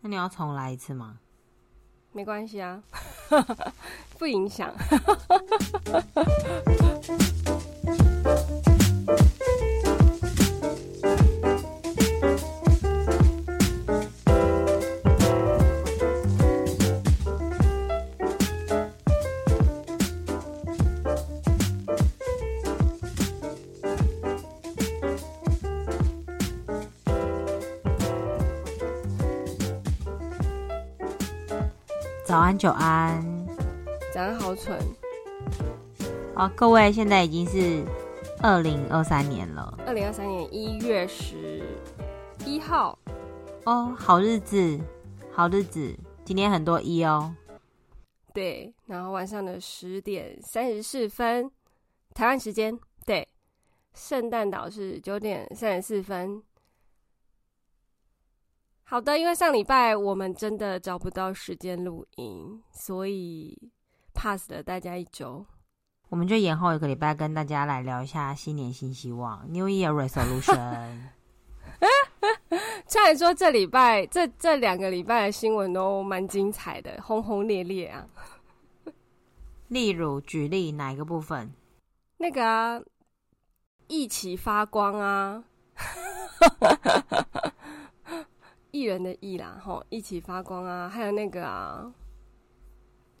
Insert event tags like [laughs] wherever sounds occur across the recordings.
那你要重来一次吗？没关系啊，[laughs] 不影响。[laughs] 安，久安，早安，好蠢。好，各位，现在已经是二零二三年了。二零二三年一月十一号，哦，好日子，好日子，今天很多一哦。对，然后晚上的十点三十四分，台湾时间。对，圣诞岛是九点三十四分。好的，因为上礼拜我们真的找不到时间录音，所以 pass 了大家一周。我们就延后一个礼拜跟大家来聊一下新年新希望 （New Year Resolution）。[laughs] [laughs] 虽然说这礼拜这这两个礼拜的新闻都蛮精彩的，轰轰烈烈啊。例如，举例哪一个部分？那个啊，一起发光啊。[laughs] 艺人的艺啦，吼，一起发光啊！还有那个啊，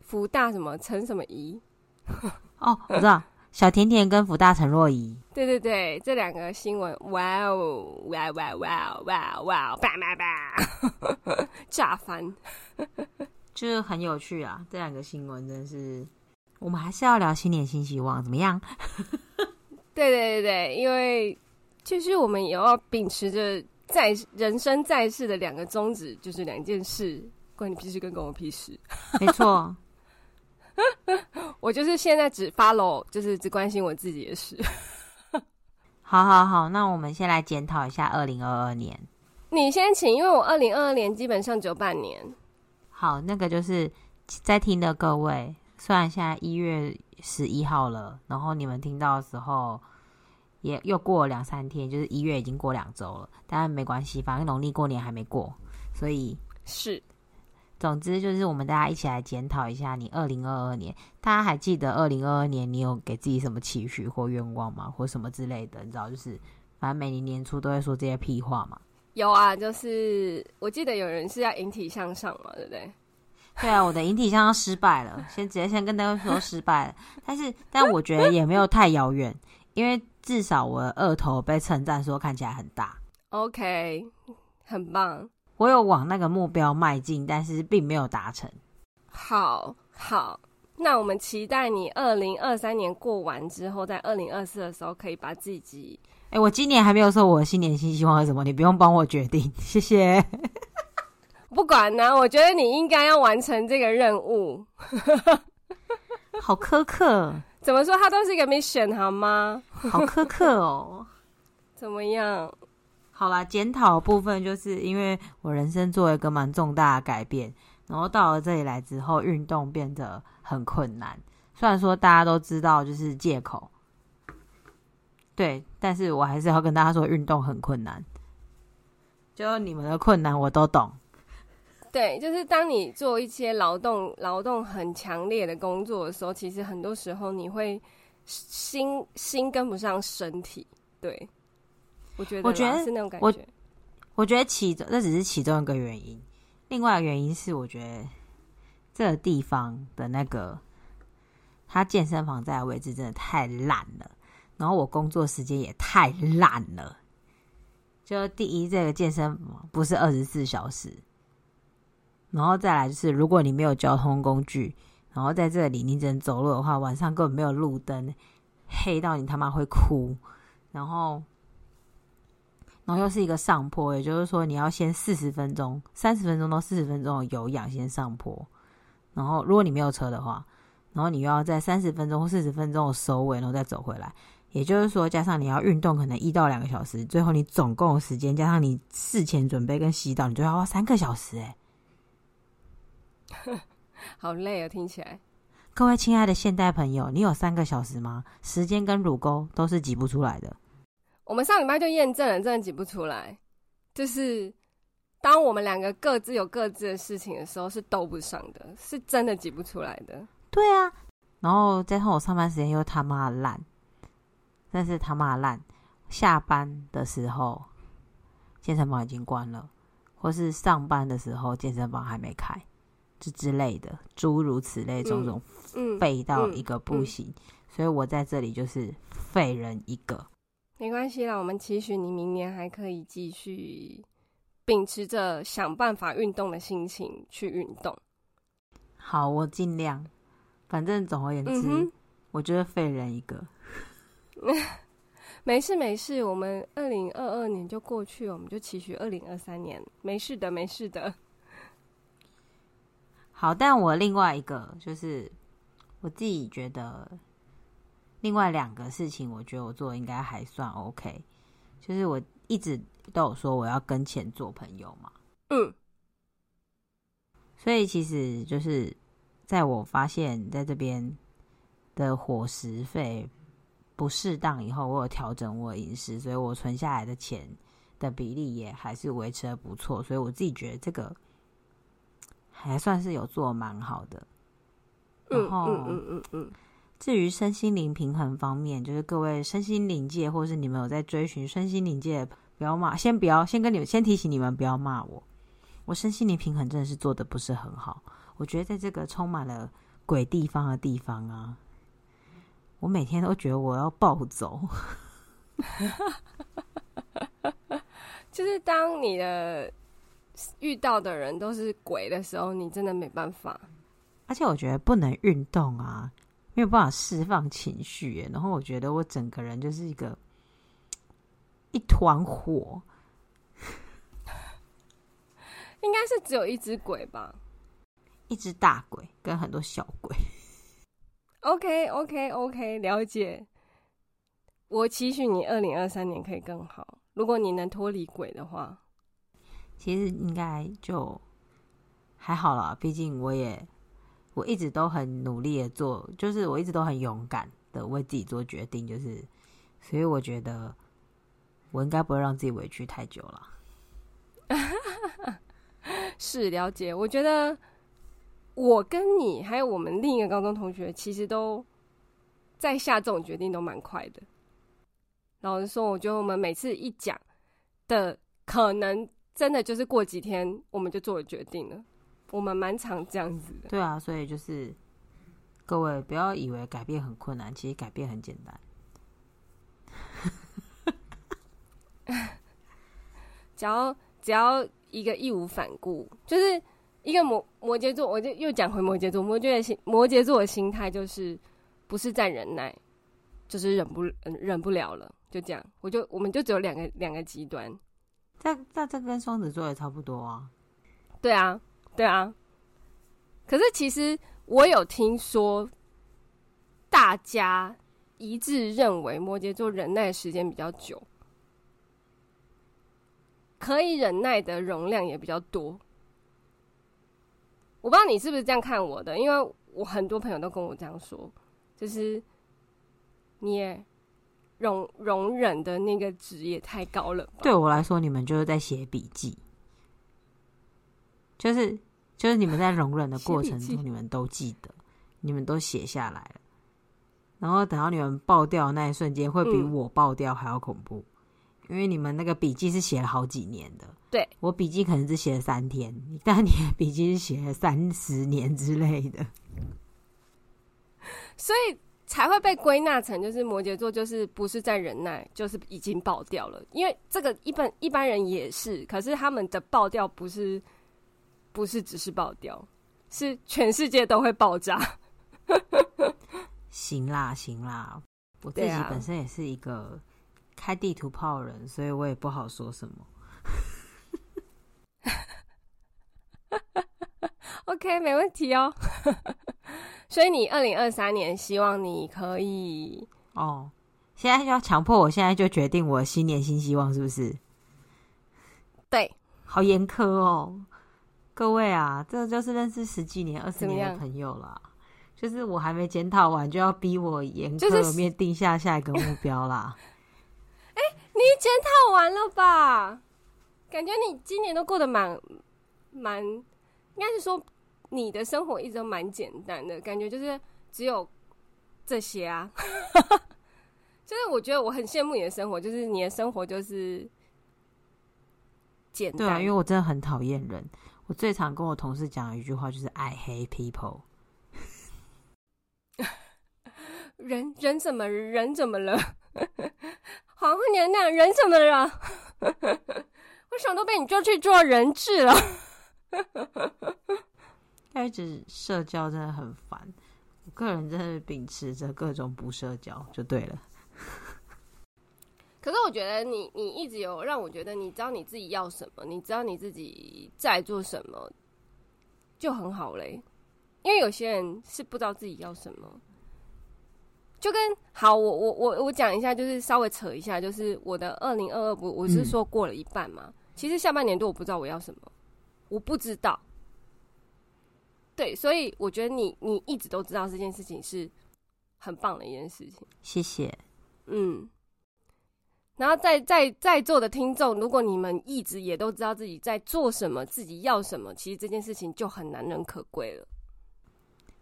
福大什么陈什么怡？[laughs] 哦，我知道，小甜甜跟福大陈若仪。对对对，这两个新闻，哇哦，哇哇哇哇哇，叭叭叭，[laughs] 炸翻，就是很有趣啊！这两个新闻真是，我们还是要聊新年新希望，怎么样？[laughs] 对对对对，因为就是我们也要秉持着。在人生在世的两个宗旨就是两件事，关你屁事跟关我屁事。没错，[laughs] 我就是现在只 follow，就是只关心我自己的事。[laughs] 好好好，那我们先来检讨一下二零二二年。你先请，因为我二零二二年基本上只有半年。好，那个就是在听的各位，虽然现在一月十一号了，然后你们听到的时候。也又过了两三天，就是一月已经过两周了，但没关系，反正农历过年还没过，所以是。总之就是我们大家一起来检讨一下，你二零二二年，大家还记得二零二二年你有给自己什么期许或愿望吗？或什么之类的？你知道，就是反正每年年初都会说这些屁话嘛。有啊，就是我记得有人是要引体向上嘛，对不对？对啊，我的引体向上失败了，先直接先跟大家说失败了。但是，但我觉得也没有太遥远，因为。至少我的二头被称赞说看起来很大，OK，很棒。我有往那个目标迈进，但是并没有达成。好，好，那我们期待你二零二三年过完之后，在二零二四的时候可以把自己……哎、欸，我今年还没有说我的新年新希望是什么，你不用帮我决定，谢谢。不管呢，我觉得你应该要完成这个任务。[laughs] [laughs] 好苛刻。怎么说？它都是一个 mission 好吗？好苛刻哦。[laughs] 怎么样？好啦，检讨部分就是因为我人生做了一个蛮重大的改变，然后到了这里来之后，运动变得很困难。虽然说大家都知道就是借口，对，但是我还是要跟大家说，运动很困难。就你们的困难我都懂。对，就是当你做一些劳动、劳动很强烈的工作的时候，其实很多时候你会心心跟不上身体。对，我觉得，我觉得是那种感觉。我，我觉得其中这只是其中一个原因，另外一个原因是我觉得这个地方的那个他健身房在的位置真的太烂了，然后我工作时间也太烂了。就第一，这个健身房不是二十四小时。然后再来就是，如果你没有交通工具，然后在这里你只能走路的话，晚上根本没有路灯，黑到你他妈会哭。然后，然后又是一个上坡，也就是说你要先四十分钟、三十分钟到四十分钟的有氧先上坡。然后，如果你没有车的话，然后你又要在三十分钟或四十分钟的收尾，然后再走回来。也就是说，加上你要运动，可能一到两个小时，最后你总共的时间加上你事前准备跟洗澡，你就要花三个小时诶。[laughs] 好累啊，听起来。各位亲爱的现代朋友，你有三个小时吗？时间跟乳沟都是挤不出来的。我们上礼拜就验证了，真的挤不出来。就是当我们两个各自有各自的事情的时候，是兜不上的，是真的挤不出来的。对啊，然后再看我上班时间又他妈烂，但是他妈烂。下班的时候，健身房已经关了，或是上班的时候，健身房还没开，这之类的，诸如此类，种种废到一个不行。所以我在这里就是废人一个。没关系啦，我们期许你明年还可以继续秉持着想办法运动的心情去运动。好，我尽量。反正总而言之，嗯、我觉得废人一个。[laughs] 没事没事，我们二零二二年就过去，我们就期许二零二三年。没事的，没事的。好，但我另外一个就是我自己觉得，另外两个事情，我觉得我做的应该还算 OK。就是我一直都有说我要跟钱做朋友嘛，嗯，所以其实就是在我发现在这边的伙食费。不适当以后，我有调整我饮食，所以我存下来的钱的比例也还是维持的不错，所以我自己觉得这个还算是有做蛮好的。然后，嗯嗯嗯嗯，至于身心灵平衡方面，就是各位身心灵界或是你们有在追寻身心灵界，不要骂，先不要，先跟你们先提醒你们不要骂我，我身心灵平衡真的是做的不是很好。我觉得在这个充满了鬼地方的地方啊。我每天都觉得我要暴走，[laughs] 就是当你的遇到的人都是鬼的时候，你真的没办法。而且我觉得不能运动啊，没有办法释放情绪。然后我觉得我整个人就是一个 [tsk] 一团火，应该是只有一只鬼吧？一只大鬼跟很多小鬼。OK，OK，OK，okay, okay, okay, 了解。我期许你二零二三年可以更好。如果你能脱离鬼的话，其实应该就还好啦。毕竟我也我一直都很努力的做，就是我一直都很勇敢的为自己做决定，就是所以我觉得我应该不会让自己委屈太久了。[laughs] 是了解，我觉得。我跟你还有我们另一个高中同学，其实都在下这种决定都蛮快的。老实说，我觉得我们每次一讲的，可能真的就是过几天我们就做了决定了。我们蛮常这样子的。对啊，所以就是各位不要以为改变很困难，其实改变很简单。[laughs] 只要只要一个义无反顾，就是。一个摩摩羯座，我就又讲回摩羯座。摩羯的心，摩羯座的心态就是不是在忍耐，就是忍不忍不了了，就这样。我就我们就只有两个两个极端。这这这跟双子座也差不多啊。对啊，对啊。可是其实我有听说，大家一致认为摩羯座忍耐时间比较久，可以忍耐的容量也比较多。我不知道你是不是这样看我的，因为我很多朋友都跟我这样说，就是你也容容忍的那个值也太高了吧。对我来说，你们就是在写笔记，就是就是你们在容忍的 [laughs] 过程中，你们都记得，你们都写下来了，然后等到你们爆掉的那一瞬间，会比我爆掉还要恐怖。嗯因为你们那个笔记是写了好几年的，对，我笔记可能只写了三天，但你的笔记是写了三十年之类的，[laughs] 所以才会被归纳成就是摩羯座，就是不是在忍耐，就是已经爆掉了。因为这个一般一般人也是，可是他们的爆掉不是不是只是爆掉，是全世界都会爆炸。行啦行啦，我自己本身也是一个。开地图炮人，所以我也不好说什么。OK，没问题哦。所以你二零二三年希望你可以哦，现在就要强迫我现在就决定我新年新希望是不是？对，好严苛哦，各位啊，这就是认识十几年、二十年的朋友了。就是我还没检讨完，就要逼我严苛面定下下一个目标啦。[laughs] 你检讨完了吧？感觉你今年都过得蛮蛮，应该是说你的生活一直都蛮简单的，感觉就是只有这些啊。[laughs] 就是我觉得我很羡慕你的生活，就是你的生活就是简单。对啊，因为我真的很讨厌人。我最常跟我同事讲的一句话就是 “I hate people”。人人怎么人怎么了？皇后娘娘人怎么了？[laughs] 为什么都被你抓去做人质了？他一直社交真的很烦。我个人真的是秉持着各种不社交就对了。[laughs] 可是我觉得你你一直有让我觉得你知道你自己要什么，你知道你自己在做什么，就很好嘞。因为有些人是不知道自己要什么，就跟好，我我我我讲一下，就是稍微扯一下，就是我的二零二二不，我是说过了一半嘛。嗯、其实下半年度我不知道我要什么，我不知道。对，所以我觉得你你一直都知道这件事情是很棒的一件事情。谢谢。嗯。然后在在在座的听众，如果你们一直也都知道自己在做什么，自己要什么，其实这件事情就很难能可贵了。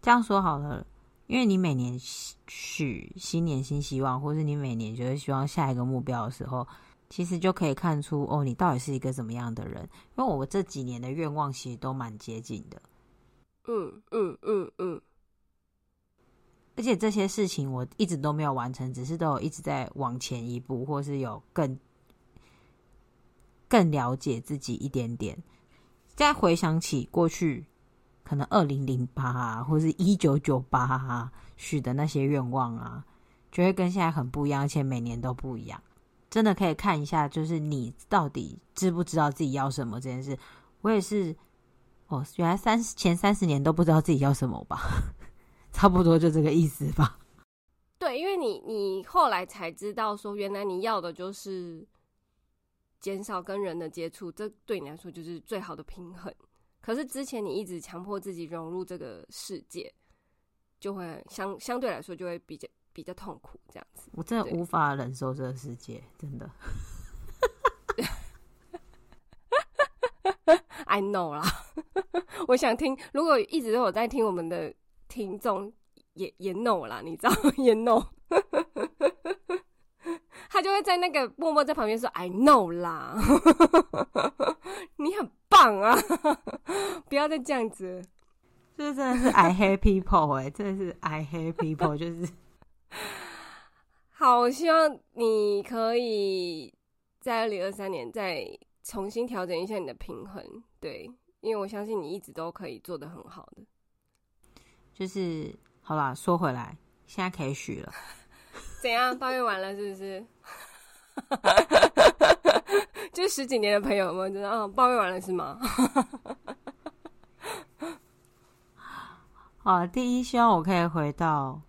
这样说好了，因为你每年许新年新希望，或是你每年觉得希望下一个目标的时候，其实就可以看出哦，你到底是一个怎么样的人。因为我这几年的愿望其实都蛮接近的。嗯嗯嗯嗯。而且这些事情我一直都没有完成，只是都有一直在往前一步，或是有更更了解自己一点点。再回想起过去，可能二零零八啊，或是一九九八啊许的那些愿望啊，就会跟现在很不一样，而且每年都不一样。真的可以看一下，就是你到底知不知道自己要什么这件事。我也是，哦，原来三十前三十年都不知道自己要什么吧。[laughs] 差不多就这个意思吧。[laughs] 对，因为你你后来才知道说，原来你要的就是减少跟人的接触，这对你来说就是最好的平衡。可是之前你一直强迫自己融入这个世界，就会相相对来说就会比较比较痛苦。这样子，我真的无法忍受这个世界，真的。I know 啦，[laughs] 我想听。如果一直都有在听我们的。听众也也 know 啦，你知道 [laughs] 也 know，[laughs] 他就会在那个默默在旁边说 I know 啦，你很棒啊，不要再这样子，这真的是 I hate people 哎、欸，真的是 I hate people，就是好，我希望你可以在二零二三年再重新调整一下你的平衡，对，因为我相信你一直都可以做的很好的。就是好啦，说回来，现在可以许了。[laughs] 怎样？抱怨完了是不是？[laughs] 就十几年的朋友们，知道抱怨完了是吗？[laughs] 啊，第一，希望我可以回到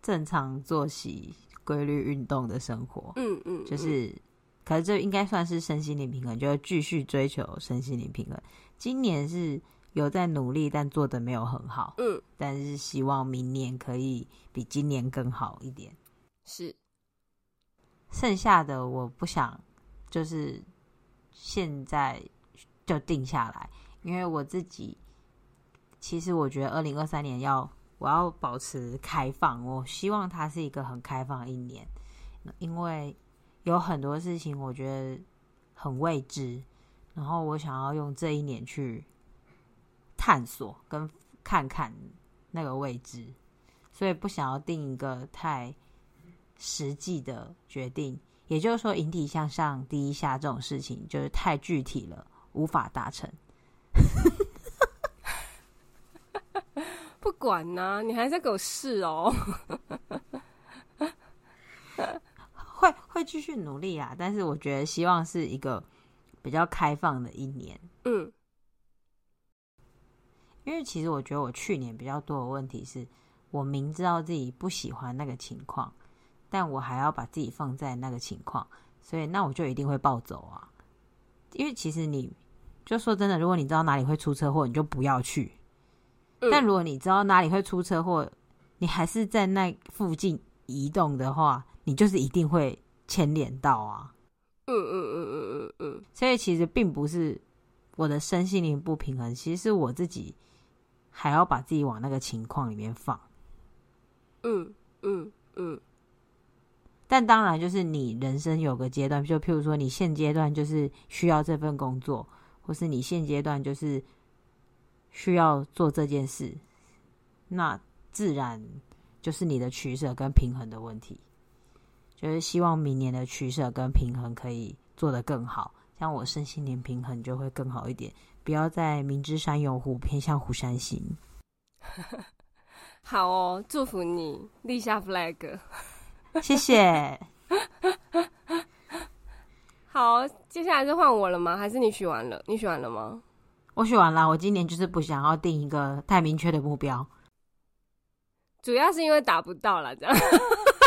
正常作息、规律运动的生活。嗯嗯，就是，可是这应该算是身心灵平衡，就要继续追求身心灵平衡。今年是。有在努力，但做的没有很好。嗯，但是希望明年可以比今年更好一点。是，剩下的我不想就是现在就定下来，因为我自己其实我觉得二零二三年要我要保持开放，我希望它是一个很开放的一年，因为有很多事情我觉得很未知，然后我想要用这一年去。探索跟看看那个位置，所以不想要定一个太实际的决定。也就是说，引体向上第一下这种事情就是太具体了，无法达成。[laughs] 不管呢、你还在给我试哦。继续努力啊，但是我觉得希望是一个比较开放的一年。嗯。因为其实我觉得我去年比较多的问题是，我明知道自己不喜欢那个情况，但我还要把自己放在那个情况，所以那我就一定会暴走啊。因为其实你就说真的，如果你知道哪里会出车祸，你就不要去。但如果你知道哪里会出车祸，你还是在那附近移动的话，你就是一定会牵连到啊。嗯嗯嗯嗯嗯嗯。所以其实并不是我的身心灵不平衡，其实是我自己还要把自己往那个情况里面放。嗯嗯嗯。但当然，就是你人生有个阶段，就譬如说，你现阶段就是需要这份工作，或是你现阶段就是需要做这件事，那自然就是你的取舍跟平衡的问题。就是希望明年的取舍跟平衡可以做得更好，像我身心灵平衡就会更好一点，不要再明知山有虎，偏向虎山行。[laughs] 好哦，祝福你立下 flag。谢谢。[laughs] 好，接下来是换我了吗？还是你许完了？你许完了吗？我许完了。我今年就是不想要定一个太明确的目标，主要是因为达不到了，这样。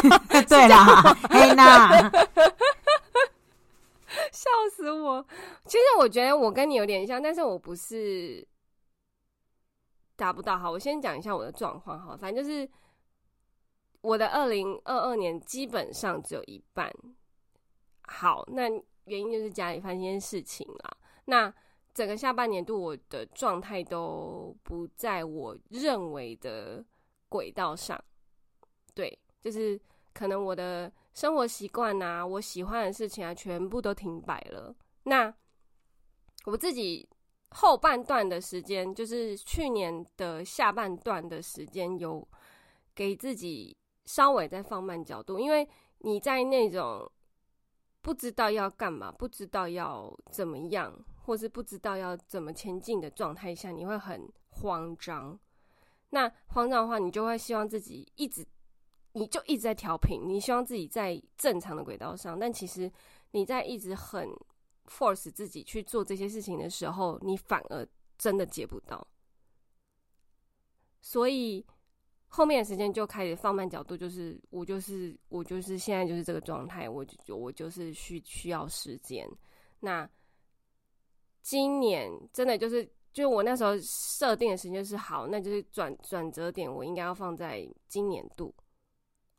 [laughs] 对啦，黑娜，[laughs] 笑死我！其实我觉得我跟你有点像，但是我不是达不到。好，我先讲一下我的状况。哈，反正就是。我的二零二二年基本上只有一半好，那原因就是家里发生一件事情啦。那整个下半年度我的状态都不在我认为的轨道上，对，就是可能我的生活习惯啊，我喜欢的事情啊，全部都停摆了。那我自己后半段的时间，就是去年的下半段的时间，有给自己。稍微再放慢角度，因为你在那种不知道要干嘛、不知道要怎么样，或是不知道要怎么前进的状态下，你会很慌张。那慌张的话，你就会希望自己一直，你就一直在调频，你希望自己在正常的轨道上。但其实你在一直很 force 自己去做这些事情的时候，你反而真的接不到。所以。后面的时间就开始放慢角度，就是我就是我就是现在就是这个状态，我就我就是需需要时间。那今年真的就是，就我那时候设定的时间是好，那就是转转折点，我应该要放在今年度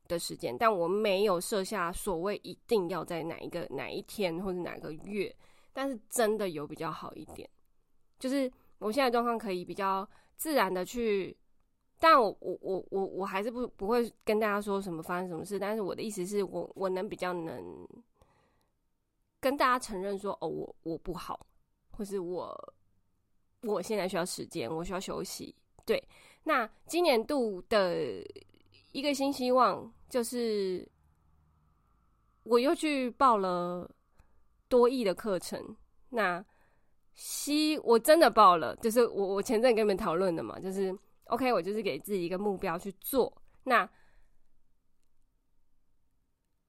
的时间，但我没有设下所谓一定要在哪一个哪一天或者哪个月，但是真的有比较好一点，就是我现在状况可以比较自然的去。但我我我我我还是不不会跟大家说什么发生什么事，但是我的意思是我我能比较能跟大家承认说哦，我我不好，或是我我现在需要时间，我需要休息。对，那今年度的一个新希望就是我又去报了多益的课程。那西我真的报了，就是我我前阵跟你们讨论的嘛，就是。OK，我就是给自己一个目标去做。那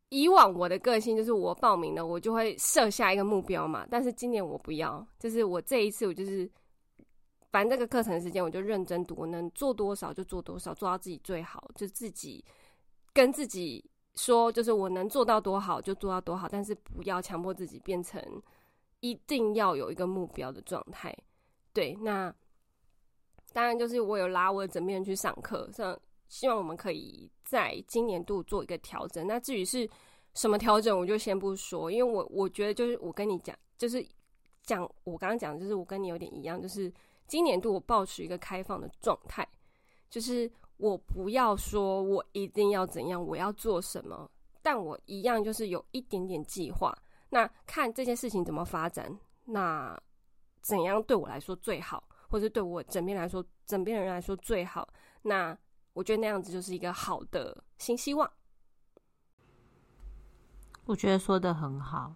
以往我的个性就是我报名了，我就会设下一个目标嘛。但是今年我不要，就是我这一次我就是，反正这个课程时间我就认真读，我能做多少就做多少，做到自己最好，就自己跟自己说，就是我能做到多好就做到多好，但是不要强迫自己变成一定要有一个目标的状态。对，那。当然，就是我有拉我的枕边人去上课，像希望我们可以在今年度做一个调整。那至于是什么调整，我就先不说，因为我我觉得就是我跟你讲，就是讲我刚刚讲的，就是我跟你有点一样，就是今年度我保持一个开放的状态，就是我不要说我一定要怎样，我要做什么，但我一样就是有一点点计划，那看这件事情怎么发展，那怎样对我来说最好。或者对我枕边来说，枕边的人来说最好。那我觉得那样子就是一个好的新希望。我觉得说的很好，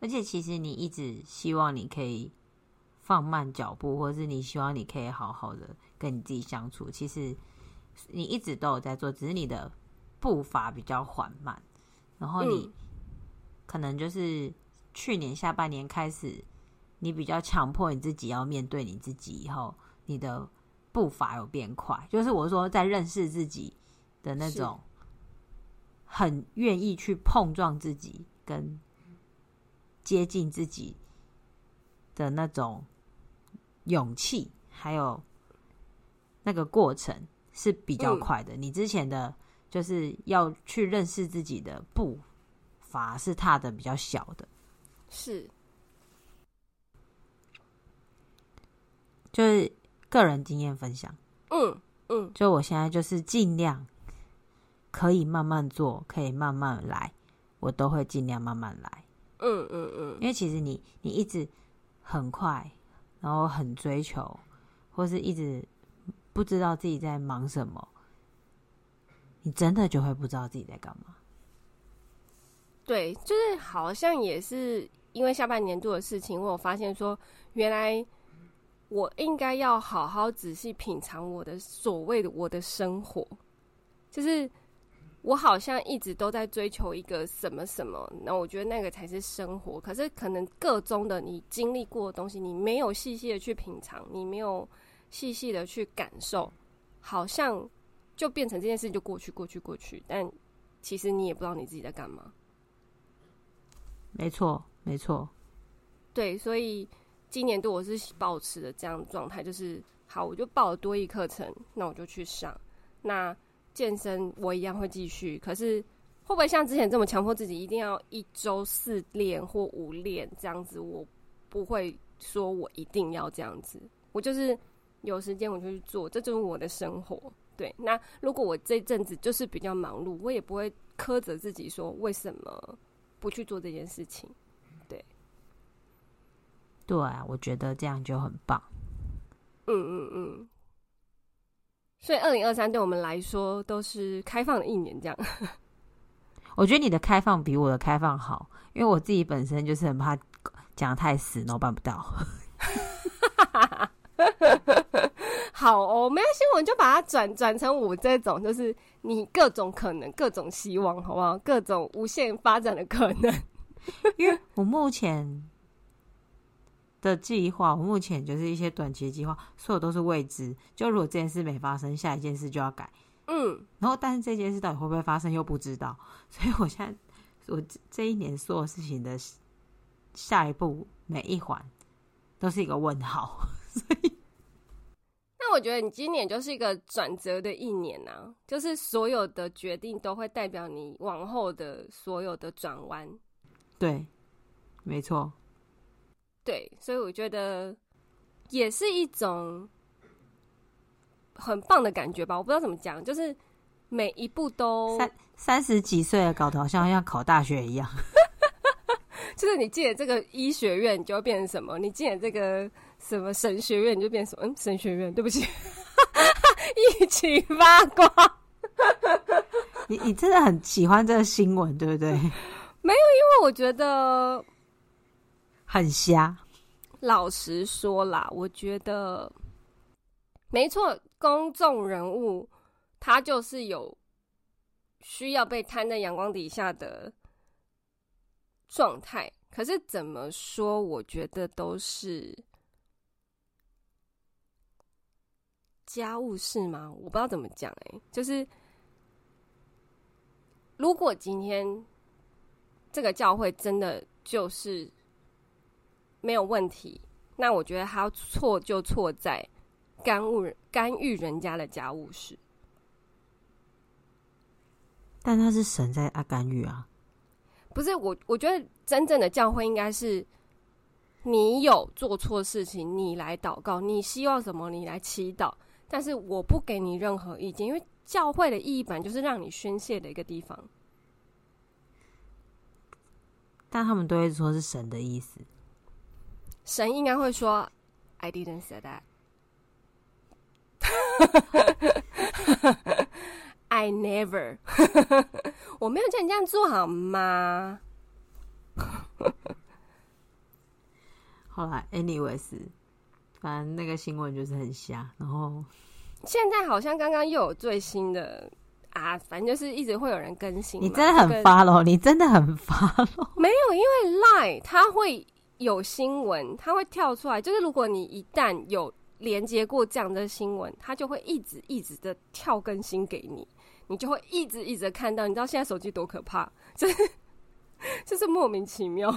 而且其实你一直希望你可以放慢脚步，或是你希望你可以好好的跟你自己相处。其实你一直都有在做，只是你的步伐比较缓慢。然后你可能就是去年下半年开始。你比较强迫你自己要面对你自己以后，你的步伐有变快，就是我说在认识自己的那种，很愿意去碰撞自己跟接近自己的那种勇气，还有那个过程是比较快的。你之前的就是要去认识自己的步伐是踏的比较小的。是，就是个人经验分享。嗯嗯，就我现在就是尽量可以慢慢做，可以慢慢来，我都会尽量慢慢来。嗯嗯嗯，因为其实你你一直很快，然后很追求，或是一直不知道自己在忙什么，你真的就会不知道自己在干嘛。对，就是好像也是因为下半年度的事情，我有发现说，原来我应该要好好仔细品尝我的所谓的我的生活，就是。我好像一直都在追求一个什么什么，那我觉得那个才是生活。可是可能个中的你经历过的东西，你没有细细的去品尝，你没有细细的去感受，好像就变成这件事就过去过去过去。但其实你也不知道你自己在干嘛。没错，没错。对，所以今年度我是保持的这样的状态，就是好，我就报了多一课程，那我就去上。那健身我一样会继续，可是会不会像之前这么强迫自己一定要一周四练或五练这样子？我不会说我一定要这样子，我就是有时间我就去做，这就是我的生活。对，那如果我这阵子就是比较忙碌，我也不会苛责自己说为什么不去做这件事情。对，对啊，我觉得这样就很棒。嗯嗯嗯。所以，二零二三对我们来说都是开放的一年，这样。[laughs] 我觉得你的开放比我的开放好，因为我自己本身就是很怕讲太死，然后办不到。[laughs] 好哦，没关系，我就把它转转成我这种，就是你各种可能、各种希望，好不好？各种无限发展的可能。[laughs] 因为我目前。的计划，我目前就是一些短期计划，所有都是未知。就如果这件事没发生，下一件事就要改。嗯，然后但是这件事到底会不会发生又不知道，所以我现在我这一年所有事情的下一步每一环都是一个问号。[laughs] 所以，那我觉得你今年就是一个转折的一年啊，就是所有的决定都会代表你往后的所有的转弯。对，没错。对，所以我觉得也是一种很棒的感觉吧。我不知道怎么讲，就是每一步都三三十几岁了，搞得好像要考大学一样。[laughs] 就是你进了这个医学院，你就会变成什么？你进了这个什么神学院，你就变什么？嗯，神学院，对不起，[laughs] 一起八卦。你你真的很喜欢这个新闻，对不对？没有，因为我觉得。很瞎。老实说啦，我觉得没错，公众人物他就是有需要被摊在阳光底下的状态。可是怎么说，我觉得都是家务事吗？我不知道怎么讲。哎，就是如果今天这个教会真的就是。没有问题，那我觉得他错就错在干预干预人家的家务事。但他是神在啊干预啊，不是我。我觉得真正的教会应该是你有做错事情，你来祷告，你希望什么，你来祈祷。但是我不给你任何意见，因为教会的意义本来就是让你宣泄的一个地方。但他们都会说是神的意思。神应该会说：“I didn't say that. [laughs] I never. [laughs] 我没有叫你这样做好吗？”好啦，anyways，反正那个新闻就是很瞎。然后 [laughs] 现在好像刚刚又有最新的啊，反正就是一直会有人更新。你真的很发喽？你真的很发喽？[laughs] 没有，因为 Line 它会。有新闻，它会跳出来。就是如果你一旦有连接过这样的新闻，它就会一直一直的跳更新给你，你就会一直一直的看到。你知道现在手机多可怕？就是 [laughs] 就是莫名其妙。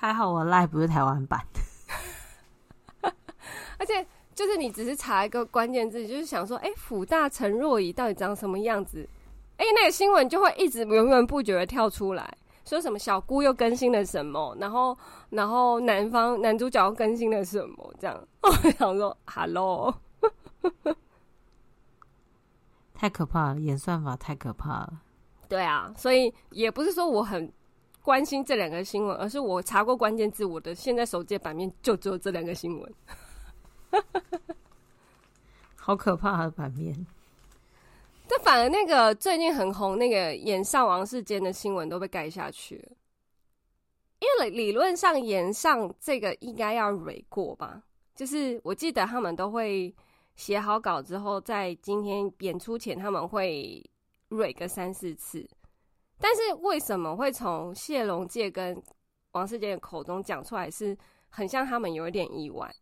还好我 Line 不是台湾版，[laughs] 而且就是你只是查一个关键字，就是想说，哎、欸，辅大陈若仪到底长什么样子？哎、欸，那个新闻就会一直源源不绝的跳出来，说什么小姑又更新了什么，然后然后男方男主角又更新了什么，这样 [laughs] 我想说，Hello，太可怕了，演算法太可怕了。对啊，所以也不是说我很关心这两个新闻，而是我查过关键字，我的现在手机版面就只有这两个新闻。好可怕的版面！但反而那个最近很红那个演上王世坚的新闻都被盖下去了，因为理论上演上这个应该要蕊过吧？就是我记得他们都会写好稿之后，在今天演出前他们会蕊个三四次，但是为什么会从谢龙介跟王世杰的口中讲出来，是很像他们有一点意外。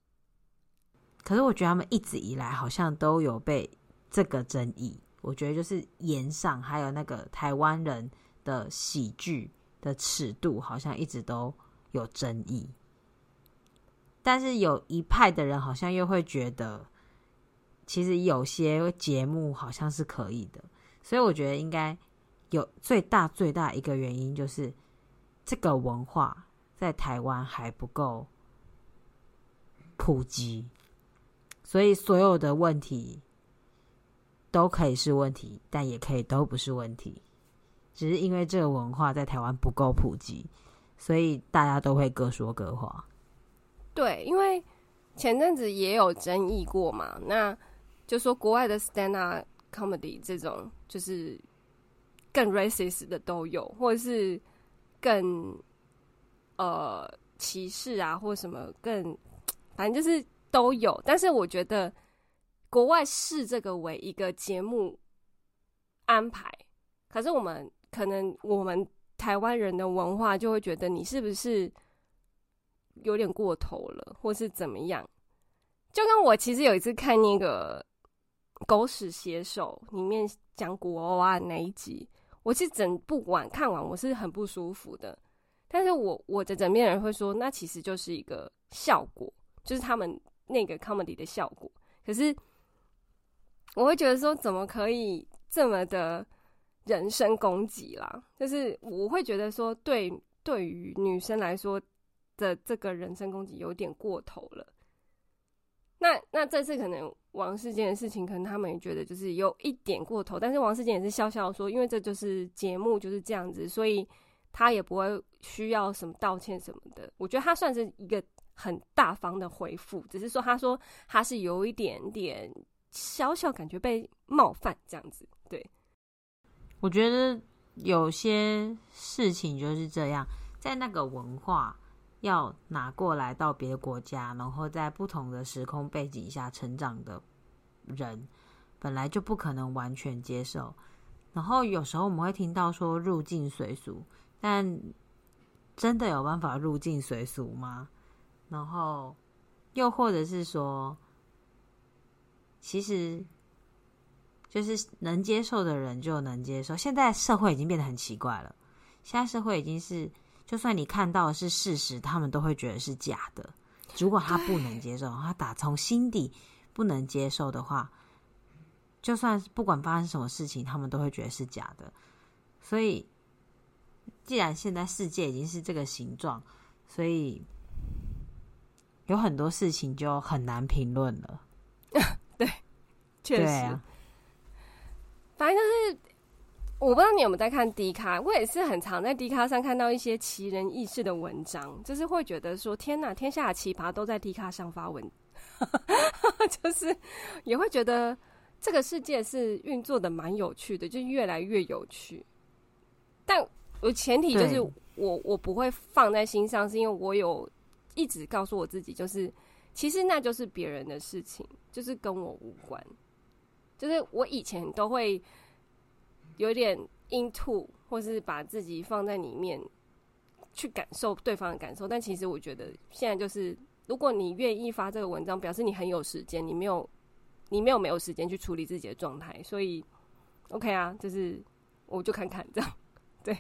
可是我觉得他们一直以来好像都有被这个争议。我觉得就是言上还有那个台湾人的喜剧的尺度，好像一直都有争议。但是有一派的人好像又会觉得，其实有些节目好像是可以的。所以我觉得应该有最大最大一个原因，就是这个文化在台湾还不够普及。所以所有的问题都可以是问题，但也可以都不是问题。只是因为这个文化在台湾不够普及，所以大家都会各说各话。对，因为前阵子也有争议过嘛，那就说国外的 stand up comedy 这种就是更 racist 的都有，或者是更呃歧视啊，或什么更反正就是。都有，但是我觉得国外视这个为一个节目安排，可是我们可能我们台湾人的文化就会觉得你是不是有点过头了，或是怎么样？就跟我其实有一次看那个《狗屎写手》里面讲古偶啊那一集，我其实整部完看完我是很不舒服的，但是我我的枕边人会说，那其实就是一个效果，就是他们。那个 comedy 的效果，可是我会觉得说，怎么可以这么的人身攻击啦？就是我会觉得说，对对于女生来说的这个人身攻击有点过头了。那那这次可能王世坚的事情，可能他们也觉得就是有一点过头，但是王世坚也是笑笑说，因为这就是节目就是这样子，所以他也不会需要什么道歉什么的。我觉得他算是一个。很大方的回复，只是说他说他是有一点点小小感觉被冒犯这样子。对，我觉得有些事情就是这样，在那个文化要拿过来到别的国家，然后在不同的时空背景下成长的人，本来就不可能完全接受。然后有时候我们会听到说入境随俗，但真的有办法入境随俗吗？然后，又或者是说，其实就是能接受的人就能接受。现在社会已经变得很奇怪了，现在社会已经是，就算你看到的是事实，他们都会觉得是假的。如果他不能接受，他打从心底不能接受的话，就算不管发生什么事情，他们都会觉得是假的。所以，既然现在世界已经是这个形状，所以。有很多事情就很难评论了，[laughs] 对，确实、啊，反正就是我不知道你有没有在看 D 卡，我也是很常在 D 卡上看到一些奇人异事的文章，就是会觉得说天哪，天下的奇葩都在 D 卡上发文，[laughs] 就是也会觉得这个世界是运作的蛮有趣的，就越来越有趣。但我前提就是我我不会放在心上，是因为我有。一直告诉我自己，就是其实那就是别人的事情，就是跟我无关。就是我以前都会有点 into，或是把自己放在里面去感受对方的感受。但其实我觉得现在就是，如果你愿意发这个文章，表示你很有时间，你没有你没有没有时间去处理自己的状态。所以 OK 啊，就是我就看看这样，对，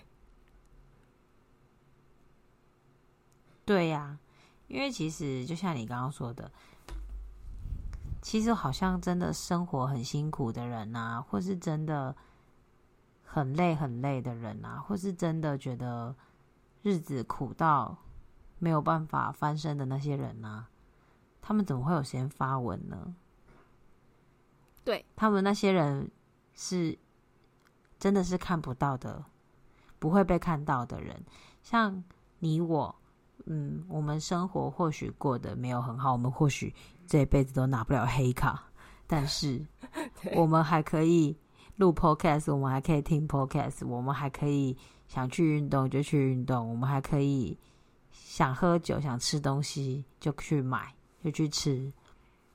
对呀。因为其实就像你刚刚说的，其实好像真的生活很辛苦的人呐、啊，或是真的很累很累的人啊，或是真的觉得日子苦到没有办法翻身的那些人啊，他们怎么会有时间发文呢？对，他们那些人是真的是看不到的，不会被看到的人，像你我，嗯，我们生活或许过得没有很好，我们或许这一辈子都拿不了黑卡，但是 [laughs] 我们还可以。录 podcast，我们还可以听 podcast，我们还可以想去运动就去运动，我们还可以想喝酒想吃东西就去买就去吃，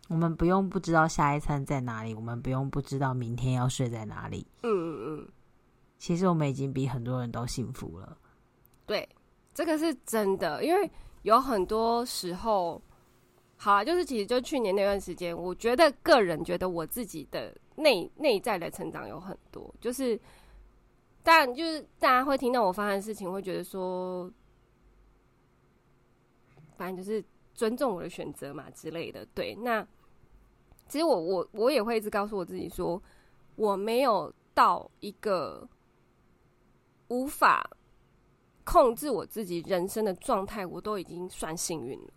我们不用不知道下一餐在哪里，我们不用不知道明天要睡在哪里。嗯嗯嗯，其实我们已经比很多人都幸福了。对，这个是真的，因为有很多时候，好啊，就是其实就去年那段时间，我觉得个人觉得我自己的。内内在的成长有很多，就是，但就是大家会听到我发生的事情，会觉得说，反正就是尊重我的选择嘛之类的。对，那其实我我我也会一直告诉我自己说，我没有到一个无法控制我自己人生的状态，我都已经算幸运了。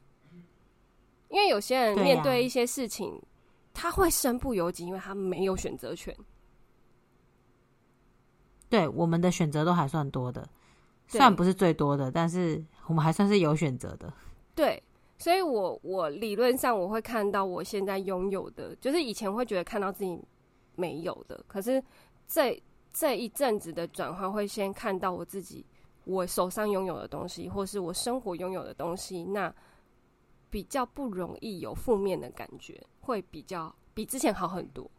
因为有些人面对一些事情。他会身不由己，因为他没有选择权。对，我们的选择都还算多的，虽然不是最多的，但是我们还算是有选择的。对，所以我我理论上我会看到我现在拥有的，就是以前会觉得看到自己没有的，可是这这一阵子的转换，会先看到我自己我手上拥有的东西，或是我生活拥有的东西，那。比较不容易有负面的感觉，会比较比之前好很多。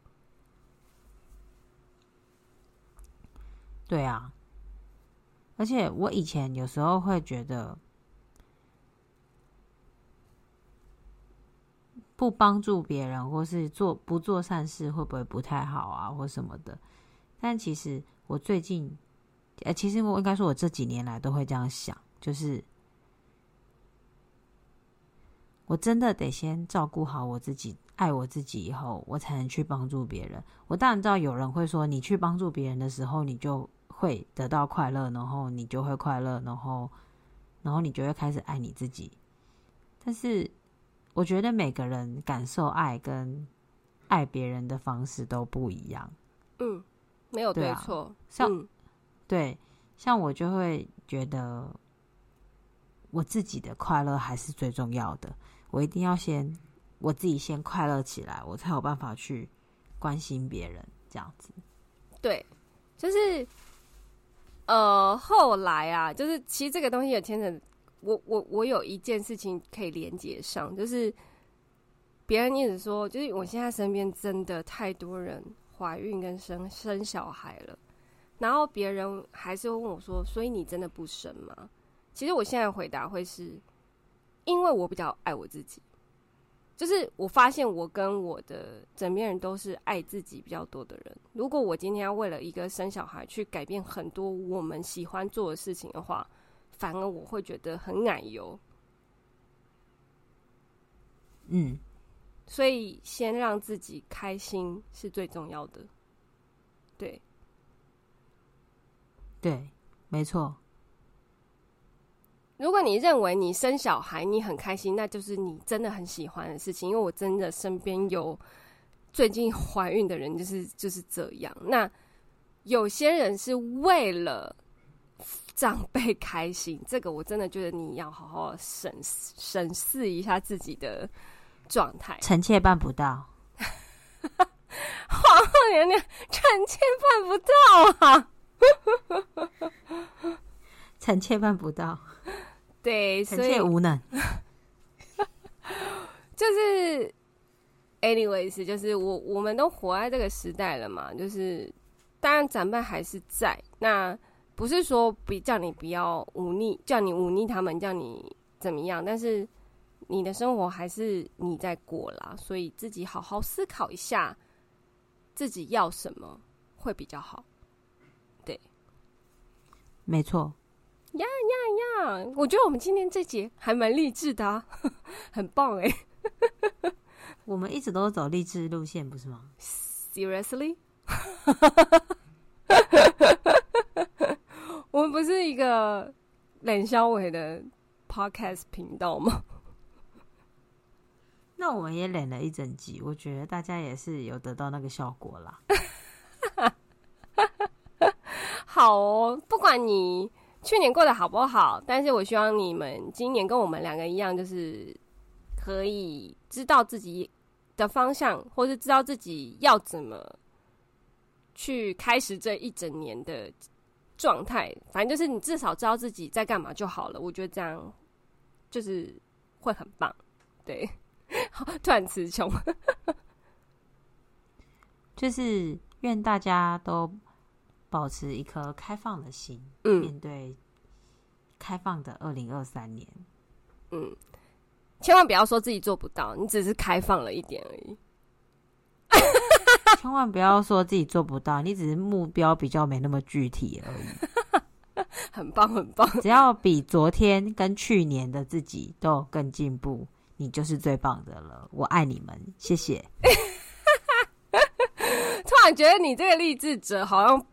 对啊，而且我以前有时候会觉得，不帮助别人或是做不做善事会不会不太好啊，或什么的。但其实我最近，呃，其实我应该说，我这几年来都会这样想，就是。我真的得先照顾好我自己，爱我自己以后，我才能去帮助别人。我当然知道有人会说，你去帮助别人的时候，你就会得到快乐，然后你就会快乐，然后，然后你就会开始爱你自己。但是，我觉得每个人感受爱跟爱别人的方式都不一样。嗯，没有对错。像，嗯，对，像我就会觉得，我自己的快乐还是最重要的。我一定要先我自己先快乐起来，我才有办法去关心别人。这样子，对，就是呃，后来啊，就是其实这个东西也牵扯我，我我有一件事情可以连接上，就是别人一直说，就是我现在身边真的太多人怀孕跟生生小孩了，然后别人还是会问我说，所以你真的不生吗？其实我现在回答会是。因为我比较爱我自己，就是我发现我跟我的枕边人都是爱自己比较多的人。如果我今天要为了一个生小孩去改变很多我们喜欢做的事情的话，反而我会觉得很奶油。嗯，所以先让自己开心是最重要的。对，对，没错。如果你认为你生小孩你很开心，那就是你真的很喜欢的事情。因为我真的身边有最近怀孕的人，就是就是这样。那有些人是为了长辈开心，这个我真的觉得你要好好审审视一下自己的状态。臣妾办不到，[laughs] 皇后娘娘，臣妾办不到啊，[laughs] 臣妾办不到。对，所以无能，[laughs] 就是，anyways，就是我我们都活在这个时代了嘛，就是当然长辈还是在，那不是说比叫你不要忤逆，叫你忤逆他们，叫你怎么样，但是你的生活还是你在过啦，所以自己好好思考一下，自己要什么会比较好，对，没错。呀呀呀！我觉得我们今天这节还蛮励志的啊，[laughs] 很棒哎！[laughs] 我们一直都走励志路线，不是吗？Seriously？[laughs] 我们不是一个冷消委的 podcast 频道吗？那我们也冷了一整集，我觉得大家也是有得到那个效果啦。好哦，不管你去年过得好不好，但是我希望你们今年跟我们两个一样，就是可以知道自己的方向，或是知道自己要怎么去开始这一整年的状态。反正就是你至少知道自己在干嘛就好了。我觉得这样就是会很棒。对，突然词穷，就是愿大家都。保持一颗开放的心，嗯，面对开放的二零二三年，嗯，千万不要说自己做不到，你只是开放了一点而已。[laughs] 千万不要说自己做不到，你只是目标比较没那么具体而已。[laughs] 很棒，很棒，只要比昨天跟去年的自己都更进步，你就是最棒的了。我爱你们，谢谢。[laughs] 突然觉得你这个励志者好像。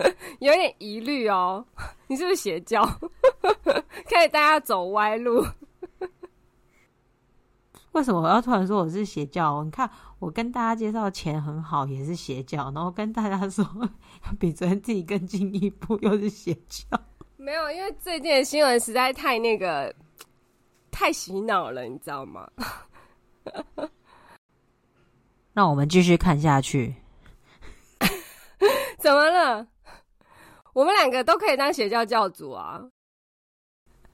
[laughs] 有点疑虑哦，[laughs] 你是不是邪教？[laughs] 可以大家走歪路？为什么我要突然说我是邪教？你看，我跟大家介绍钱很好，也是邪教，然后跟大家说比昨天自己更进一步，又是邪教。没有，因为最近的新闻实在太那个，太洗脑了，你知道吗？那我们继续看下去。怎么了？我们两个都可以当邪教教主啊！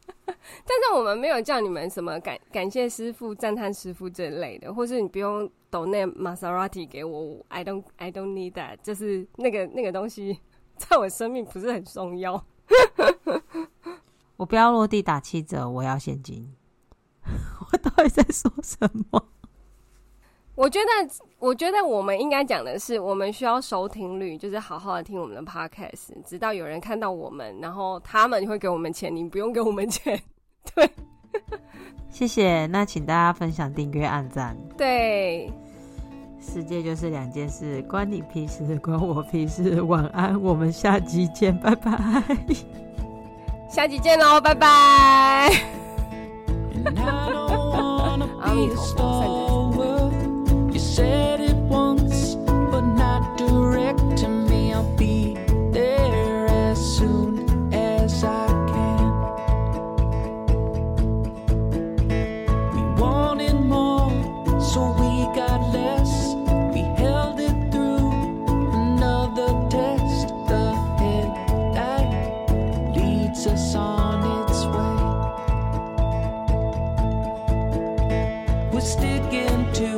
[laughs] 但是我们没有叫你们什么感感谢师父、赞叹师父这类的，或是你不用抖那玛莎拉蒂给我，I don't I don't need that，就是那个那个东西 [laughs] 在我生命不是很重要。[laughs] 我不要落地打七折，我要现金。我到底在说什么？我觉得，我觉得我们应该讲的是，我们需要收听率，就是好好的听我们的 podcast，直到有人看到我们，然后他们会给我们钱，你不用给我们钱。[laughs] 对，谢谢。那请大家分享、订阅、按赞。对，世界就是两件事，关你屁事，关我屁事。晚安，我们下集见，拜拜。下集见喽，拜拜。[laughs] 阿弥陀佛。sticking to